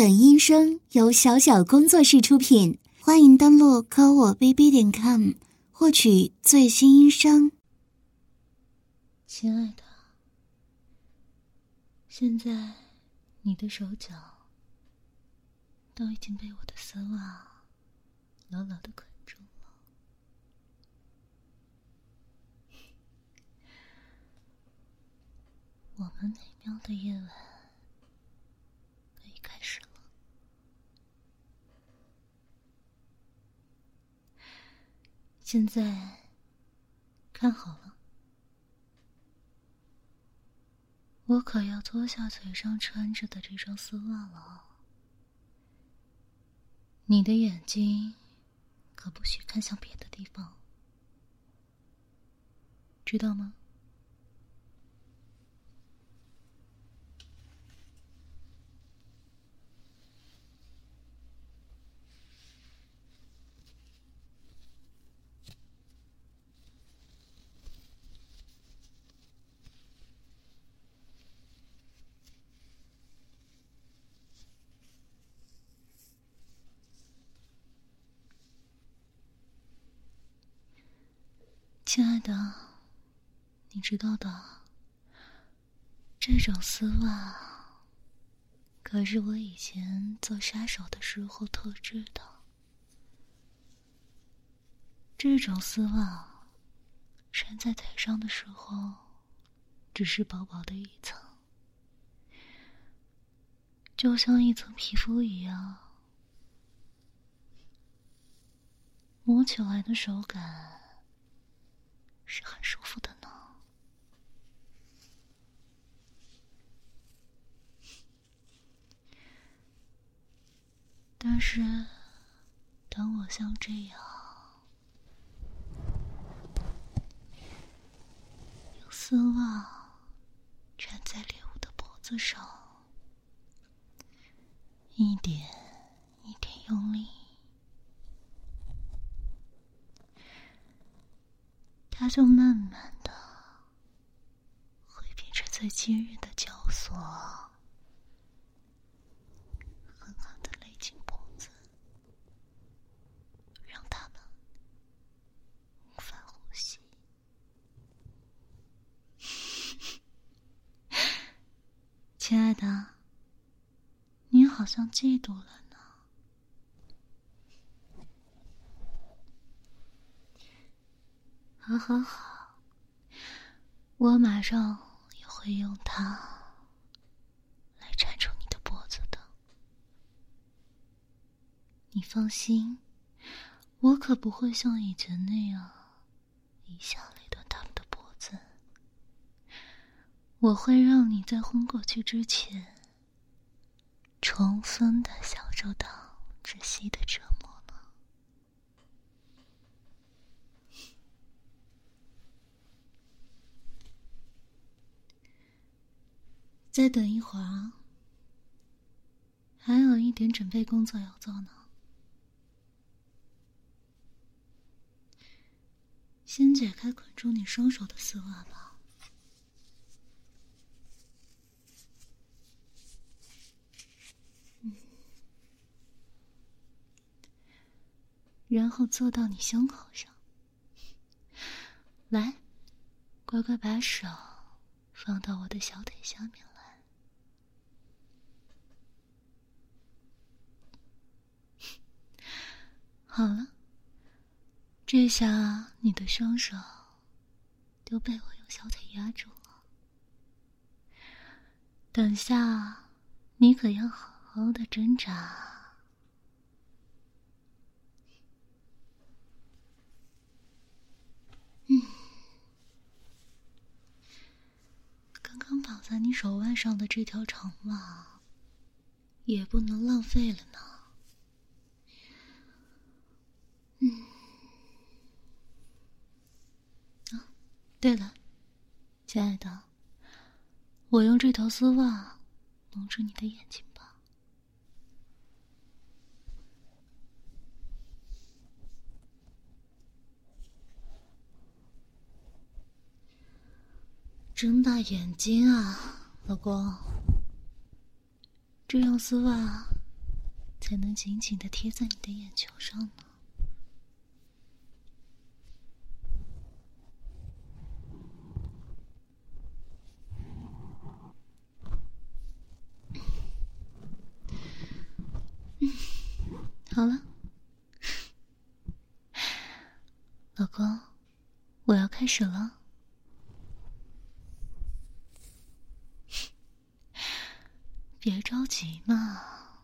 本音声由小小工作室出品，欢迎登录科我 bb 点 com 获取最新音声。亲爱的，现在你的手脚都已经被我的丝袜牢牢的捆住了，我们美妙的夜晚可以开始了。现在看好了，我可要脱下腿上穿着的这双丝袜了。你的眼睛可不许看向别的地方，知道吗？亲爱的，你知道的，这种丝袜可是我以前做杀手的时候特制的。这种丝袜穿在腿上的时候，只是薄薄的一层，就像一层皮肤一样，摸起来的手感。是很舒服的呢，但是当我像这样用丝袜缠在猎物的脖子上，一点一点用力。它就慢慢的会变成最坚韧的绞索，狠狠的勒紧脖子，让他们无法呼吸。亲爱的，你好像嫉妒了。好好好，我马上也会用它来缠住你的脖子的。你放心，我可不会像以前那样一下勒断他们的脖子。我会让你在昏过去之前，充分的享受到窒息的折磨。再等一会儿啊，还有一点准备工作要做呢。先解开捆住你双手的丝袜吧，然后坐到你胸口上，来，乖乖把手放到我的小腿下面。好了，这下你的双手都被我用小腿压住了。等下，你可要好好的挣扎。嗯，刚刚绑在你手腕上的这条长袜，也不能浪费了呢。嗯，啊，对了，亲爱的，我用这条丝袜蒙住你的眼睛吧。睁大眼睛啊，老公，这样丝袜才能紧紧的贴在你的眼球上呢？好了，老公，我要开始了。别着急嘛，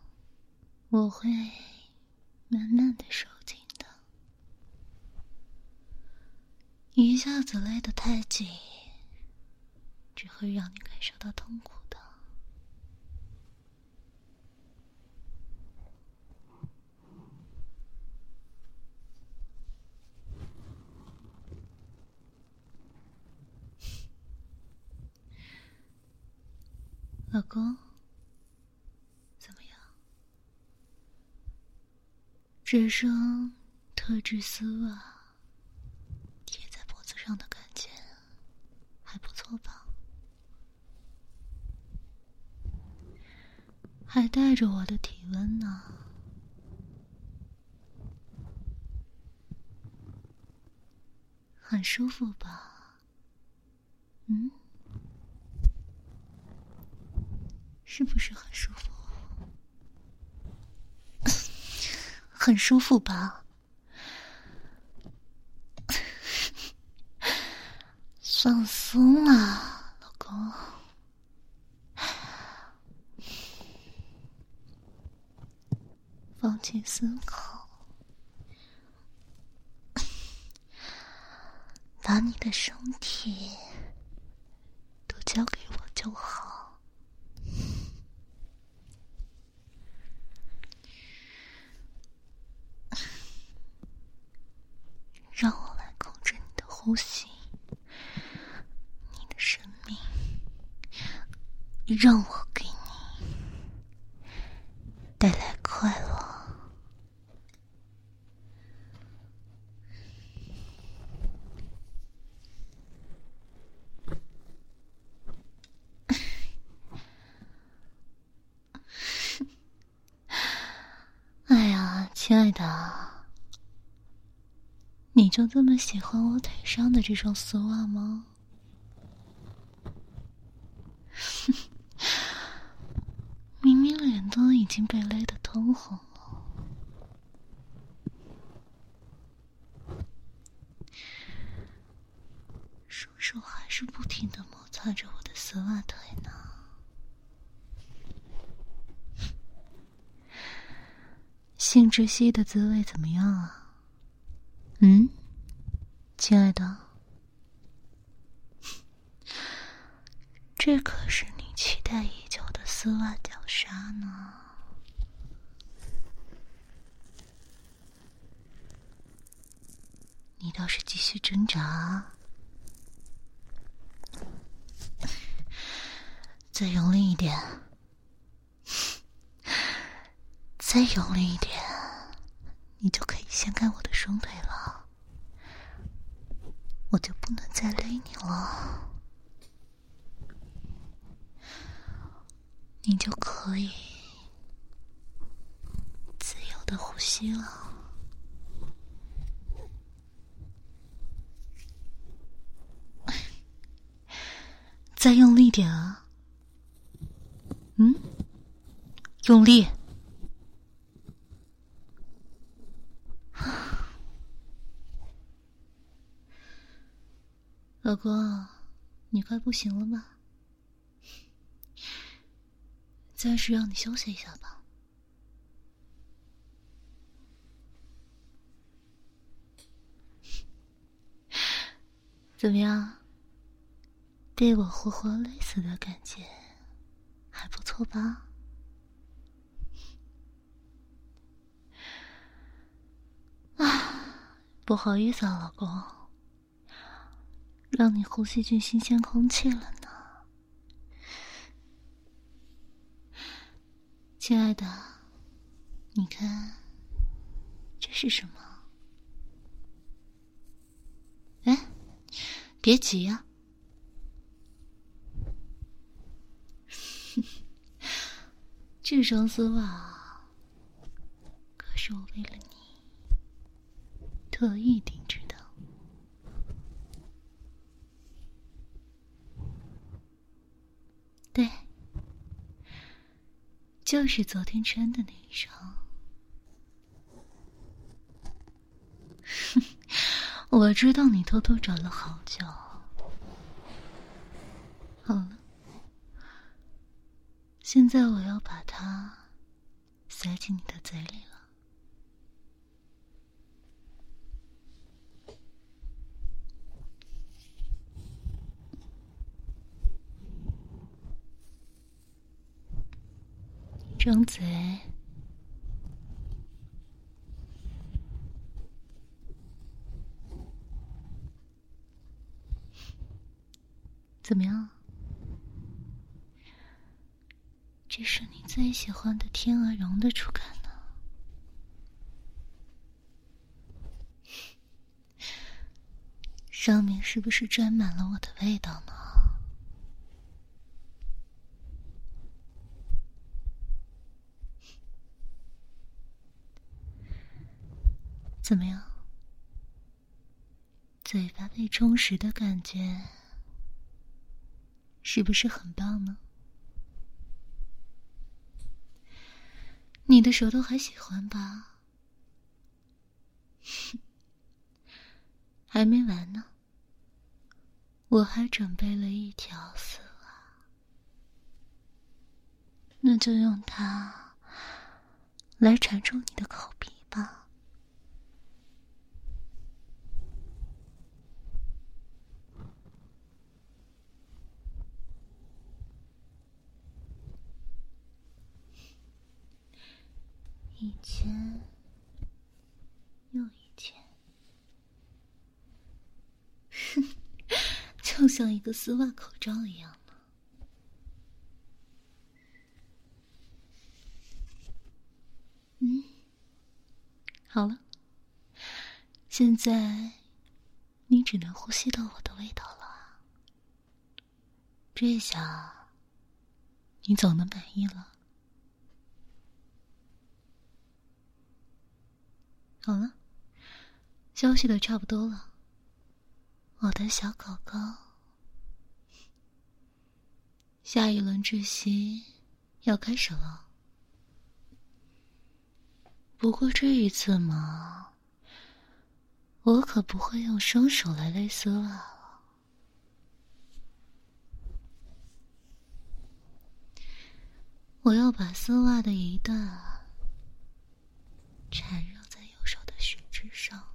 我会慢慢的收紧的。一下子勒得太紧，只会让你感受到痛苦的。老公。怎么样这双特制丝袜贴在脖子上的感觉还不错吧？还带着我的体温呢，很舒服吧？嗯，是不是很舒服？很舒服吧？放松了，老公，放弃思考，把你的身体都交给我就好。让我来控制你的呼吸，你的生命，让我给你带来快乐。哎呀，亲爱的。你就这么喜欢我腿上的这双丝袜吗？明明脸都已经被勒得通红了，双手还是不停的摩擦着我的丝袜腿呢。性窒息的滋味怎么样啊？嗯，亲爱的，这可是你期待已久的丝袜绞杀呢。你倒是继续挣扎，再用力一点，再用力一点。你就可以掀开我的双腿了，我就不能再勒你了，你就可以自由的呼吸了。再用力点啊！嗯，用力。老公，你快不行了吧？暂时让你休息一下吧。怎么样？被我活活累死的感觉还不错吧？啊，不好意思啊，老公。让你呼吸进新鲜空气了呢，亲爱的，你看，这是什么？哎，别急呀，这双丝袜可是我为了你特意定制的。对，就是昨天穿的那一双。我知道你偷偷找了好久。好了，现在我要把它塞进你的嘴里了。张嘴。怎么样？这是你最喜欢的天鹅绒的触感呢？上面是不是沾满了我的味道呢？怎么样？嘴巴被充实的感觉？是不是很棒呢？你的舌头还喜欢吧？还没完呢，我还准备了一条丝袜，那就用它来缠住你的口鼻吧。一圈又一圈，就像一个丝袜口罩一样呢。嗯，好了，现在你只能呼吸到我的味道了。这下你总能满意了。好了，休息的差不多了，我的小狗狗。下一轮窒息要开始了，不过这一次嘛，我可不会用双手来勒丝袜了，我要把丝袜的一段缠绕。之上，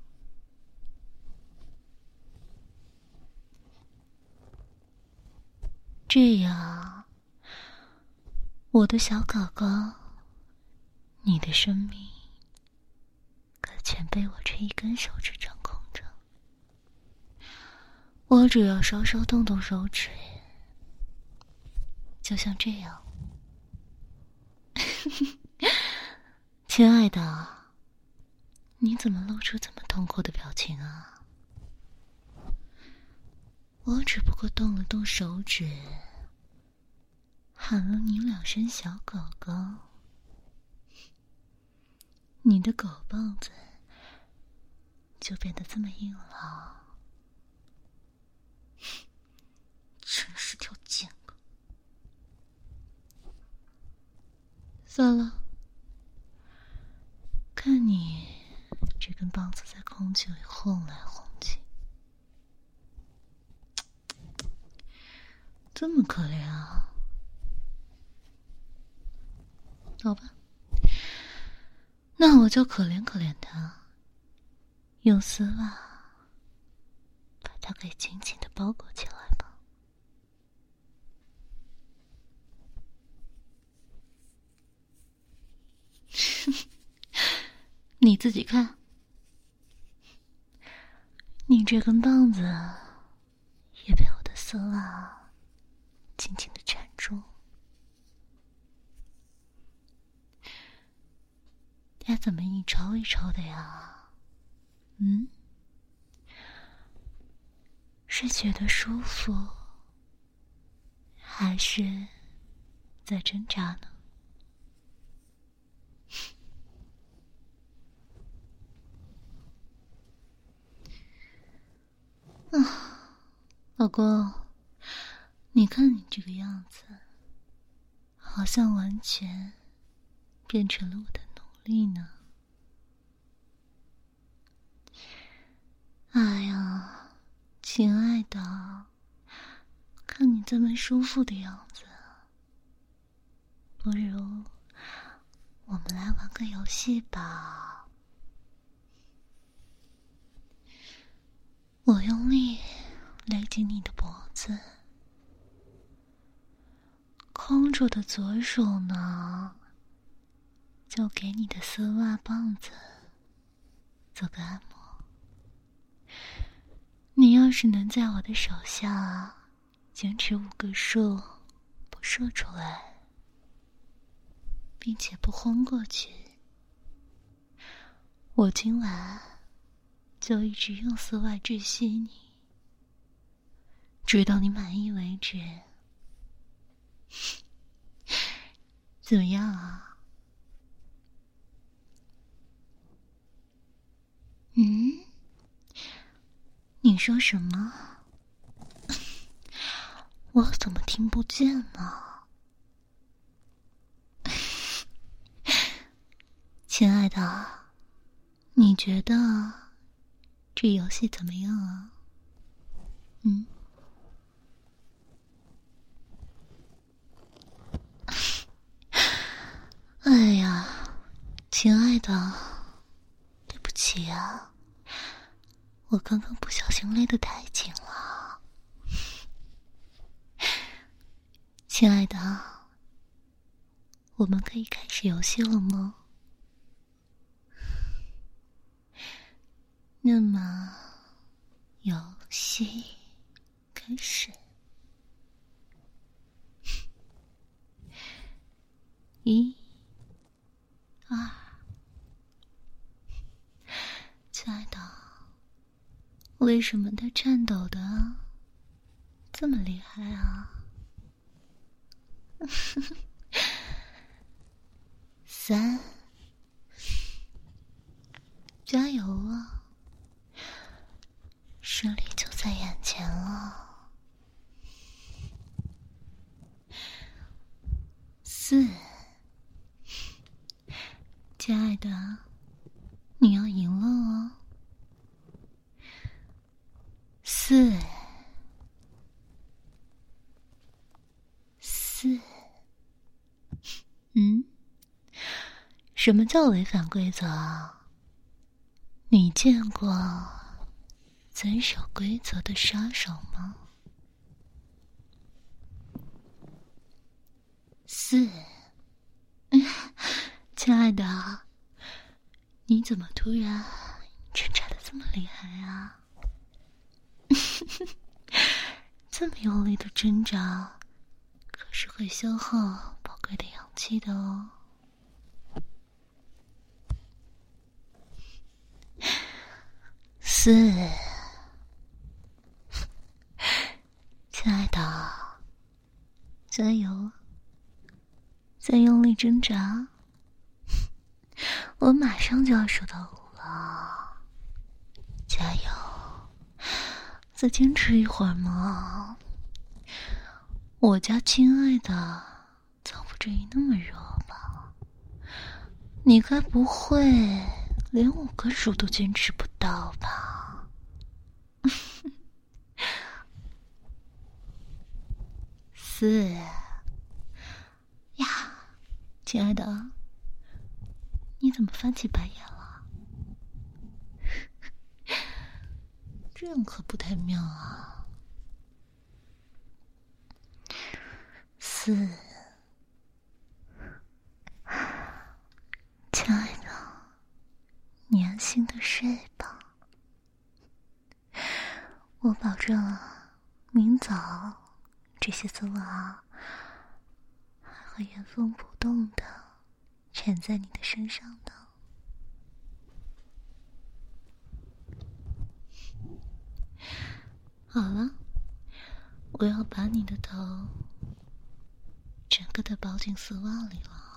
这样，我的小狗狗，你的生命可全被我这一根手指掌控着。我只要稍稍动动手指，就像这样，亲爱的。你怎么露出这么痛苦的表情啊？我只不过动了动手指，喊了你两声“小狗狗”，你的狗棒子就变得这么硬了，真是条贱狗。算了，看你。这根棒子在空气里晃来晃去，这么可怜啊！好吧，那我就可怜可怜他，用丝袜把它给紧紧的包裹起来吧。你自己看。你这根棒子也被我的丝袜紧紧的缠住，该怎么一抽一抽的呀？嗯，是觉得舒服，还是在挣扎呢？啊老公，你看你这个样子，好像完全变成了我的奴隶呢。哎呀，亲爱的，看你这么舒服的样子，不如我们来玩个游戏吧。我用力。勒紧你的脖子，空着的左手呢，就给你的丝袜棒子做个按摩。你要是能在我的手下坚持五个数不射出来，并且不昏过去，我今晚就一直用丝袜窒息你。直到你满意为止，怎么样啊？嗯？你说什么？我怎么听不见呢？亲爱的，你觉得这游戏怎么样啊？嗯？哎呀，亲爱的，对不起啊，我刚刚不小心勒得太紧了。亲爱的，我们可以开始游戏了吗？那么，游戏开始。一。二，亲爱的，为什么他颤抖的这么厉害啊？三，加油啊！胜利就在眼前了。四。亲爱的，你要赢了哦！四四，嗯？什么叫违反规则？你见过遵守规则的杀手吗？四。亲爱的，你怎么突然挣扎的这么厉害啊？这么用力的挣扎，可是会消耗宝贵的氧气的哦。四，亲爱的，加油！再用力挣扎。我马上就要数到五了，加油！再坚持一会儿嘛。我家亲爱的，早不至于那么弱吧？你该不会连五个数都坚持不到吧？四，亲爱的。你怎么翻起白眼了？这样可不太妙啊！四，亲爱的，你安心的睡吧。我保证，明早这些丝袜还会原封不动的。缠在你的身上的。好了，我要把你的头整个的包进丝袜里了。